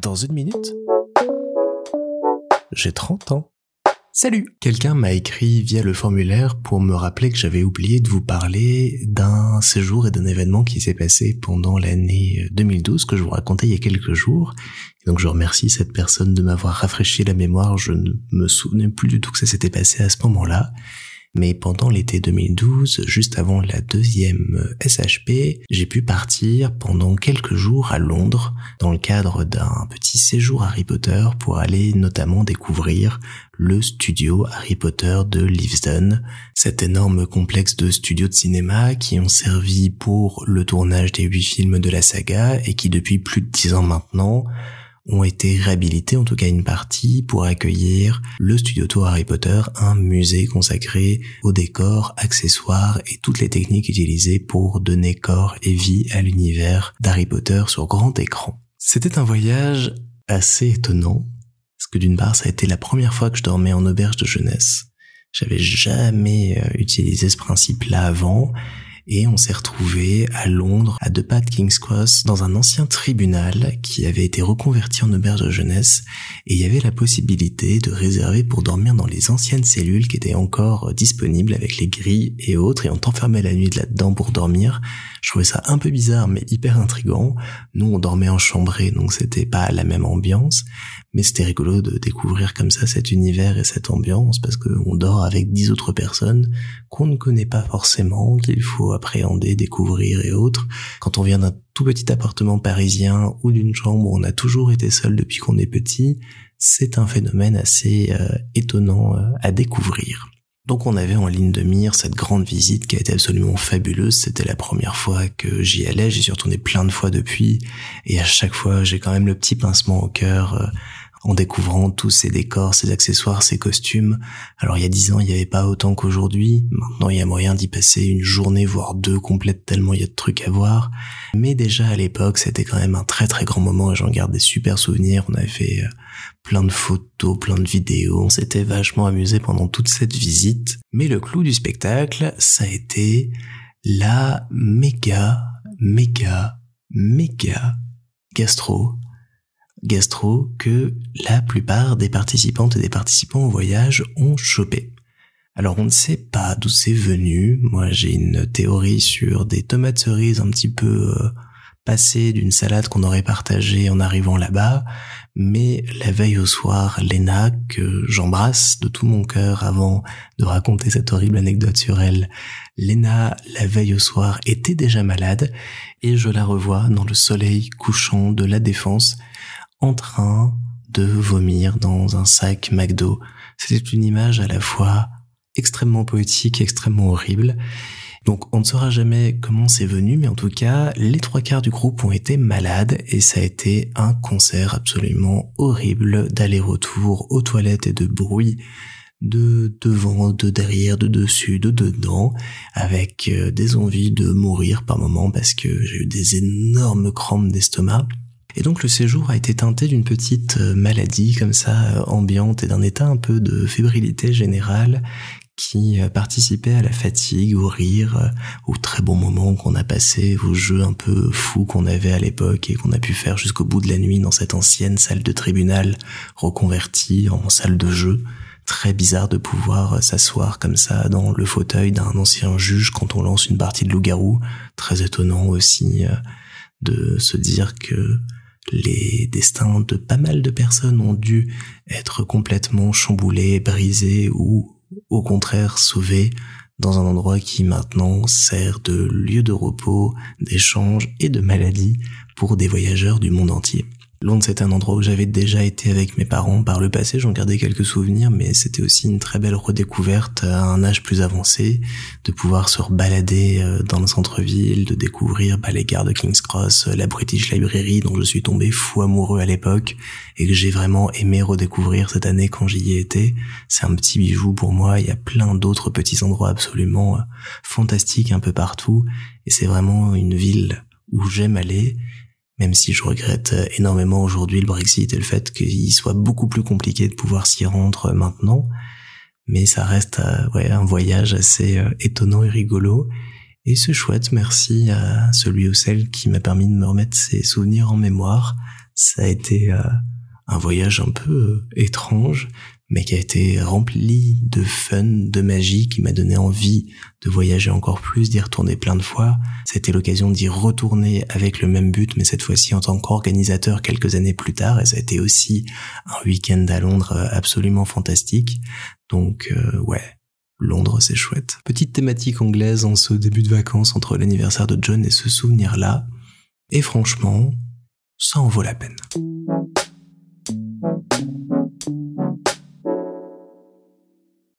Dans une minute, j'ai 30 ans. Salut Quelqu'un m'a écrit via le formulaire pour me rappeler que j'avais oublié de vous parler d'un séjour et d'un événement qui s'est passé pendant l'année 2012 que je vous racontais il y a quelques jours. donc je remercie cette personne de m'avoir rafraîchi la mémoire, je ne me souvenais plus du tout que ça s'était passé à ce moment-là mais pendant l'été 2012, juste avant la deuxième SHP, j'ai pu partir pendant quelques jours à Londres dans le cadre d'un petit séjour Harry Potter pour aller notamment découvrir le studio Harry Potter de Leavesden, cet énorme complexe de studios de cinéma qui ont servi pour le tournage des huit films de la saga et qui depuis plus de dix ans maintenant ont été réhabilités, en tout cas une partie, pour accueillir le Studio Tour Harry Potter, un musée consacré aux décors, accessoires et toutes les techniques utilisées pour donner corps et vie à l'univers d'Harry Potter sur grand écran. C'était un voyage assez étonnant, parce que d'une part ça a été la première fois que je dormais en auberge de jeunesse. J'avais jamais euh, utilisé ce principe-là avant, et on s'est retrouvé à Londres, à deux pas de King's Cross, dans un ancien tribunal qui avait été reconverti en auberge de jeunesse et il y avait la possibilité de réserver pour dormir dans les anciennes cellules qui étaient encore disponibles avec les grilles et autres et on t'enfermait la nuit là-dedans pour dormir. Je trouvais ça un peu bizarre mais hyper intrigant. Nous on dormait en chambrée donc c'était pas la même ambiance mais c'était rigolo de découvrir comme ça cet univers et cette ambiance parce qu'on dort avec dix autres personnes qu'on ne connaît pas forcément, qu'il faut appréhender, découvrir et autres. Quand on vient d'un tout petit appartement parisien ou d'une chambre où on a toujours été seul depuis qu'on est petit, c'est un phénomène assez euh, étonnant euh, à découvrir. Donc on avait en ligne de mire cette grande visite qui a été absolument fabuleuse. C'était la première fois que j'y allais. J'y suis retourné plein de fois depuis. Et à chaque fois, j'ai quand même le petit pincement au cœur euh, en découvrant tous ces décors, ces accessoires, ces costumes. Alors il y a dix ans, il n'y avait pas autant qu'aujourd'hui. Maintenant, il y a moyen d'y passer une journée, voire deux complètes, tellement il y a de trucs à voir. Mais déjà à l'époque, c'était quand même un très très grand moment et j'en garde des super souvenirs. On avait fait euh, plein de photos, plein de vidéos. On s'était vachement amusé pendant toute cette visite. Mais le clou du spectacle, ça a été la méga, méga, méga gastro gastro que la plupart des participantes et des participants au voyage ont chopé. Alors on ne sait pas d'où c'est venu. Moi j'ai une théorie sur des tomates cerises un petit peu euh, passées d'une salade qu'on aurait partagée en arrivant là-bas. Mais la veille au soir, Lena, que j'embrasse de tout mon cœur avant de raconter cette horrible anecdote sur elle, Lena, la veille au soir, était déjà malade et je la revois dans le soleil couchant de la défense en train de vomir dans un sac McDo. C'était une image à la fois extrêmement poétique, extrêmement horrible. Donc on ne saura jamais comment c'est venu, mais en tout cas, les trois quarts du groupe ont été malades et ça a été un concert absolument horrible d'aller-retour aux toilettes et de bruit de devant, de derrière, de dessus, de dedans, avec euh, des envies de mourir par moments parce que j'ai eu des énormes crampes d'estomac. Et donc le séjour a été teinté d'une petite euh, maladie comme ça euh, ambiante et d'un état un peu de fébrilité générale qui euh, participait à la fatigue, au rire, aux très bons moments qu'on a passés, aux jeux un peu fous qu'on avait à l'époque et qu'on a pu faire jusqu'au bout de la nuit dans cette ancienne salle de tribunal reconvertie en salle de jeu. Très bizarre de pouvoir s'asseoir comme ça dans le fauteuil d'un ancien juge quand on lance une partie de loup-garou. Très étonnant aussi de se dire que les destins de pas mal de personnes ont dû être complètement chamboulés, brisés ou au contraire sauvés dans un endroit qui maintenant sert de lieu de repos, d'échange et de maladie pour des voyageurs du monde entier. Londres, c'est un endroit où j'avais déjà été avec mes parents par le passé, j'en gardais quelques souvenirs, mais c'était aussi une très belle redécouverte à un âge plus avancé, de pouvoir se balader euh, dans le centre-ville, de découvrir bah, les gares de King's Cross, euh, la British Library dont je suis tombé fou amoureux à l'époque et que j'ai vraiment aimé redécouvrir cette année quand j'y ai été. C'est un petit bijou pour moi, il y a plein d'autres petits endroits absolument euh, fantastiques un peu partout. Et c'est vraiment une ville où j'aime aller même si je regrette euh, énormément aujourd'hui le Brexit et le fait qu'il soit beaucoup plus compliqué de pouvoir s'y rendre euh, maintenant. Mais ça reste euh, ouais, un voyage assez étonnant et rigolo. Et ce chouette merci à celui ou celle qui m'a permis de me remettre ces souvenirs en mémoire. Ça a été un voyage un peu étrange, mais qui a été rempli de fun, de magie, qui m'a donné envie de voyager encore plus, d'y retourner plein de fois. C'était l'occasion d'y retourner avec le même but, mais cette fois-ci en tant qu'organisateur quelques années plus tard, et ça a été aussi un week-end à Londres euh, absolument fantastique. Donc euh, ouais, Londres c'est chouette. Petite thématique anglaise en ce début de vacances entre l'anniversaire de John et ce souvenir-là. Et franchement, ça en vaut la peine.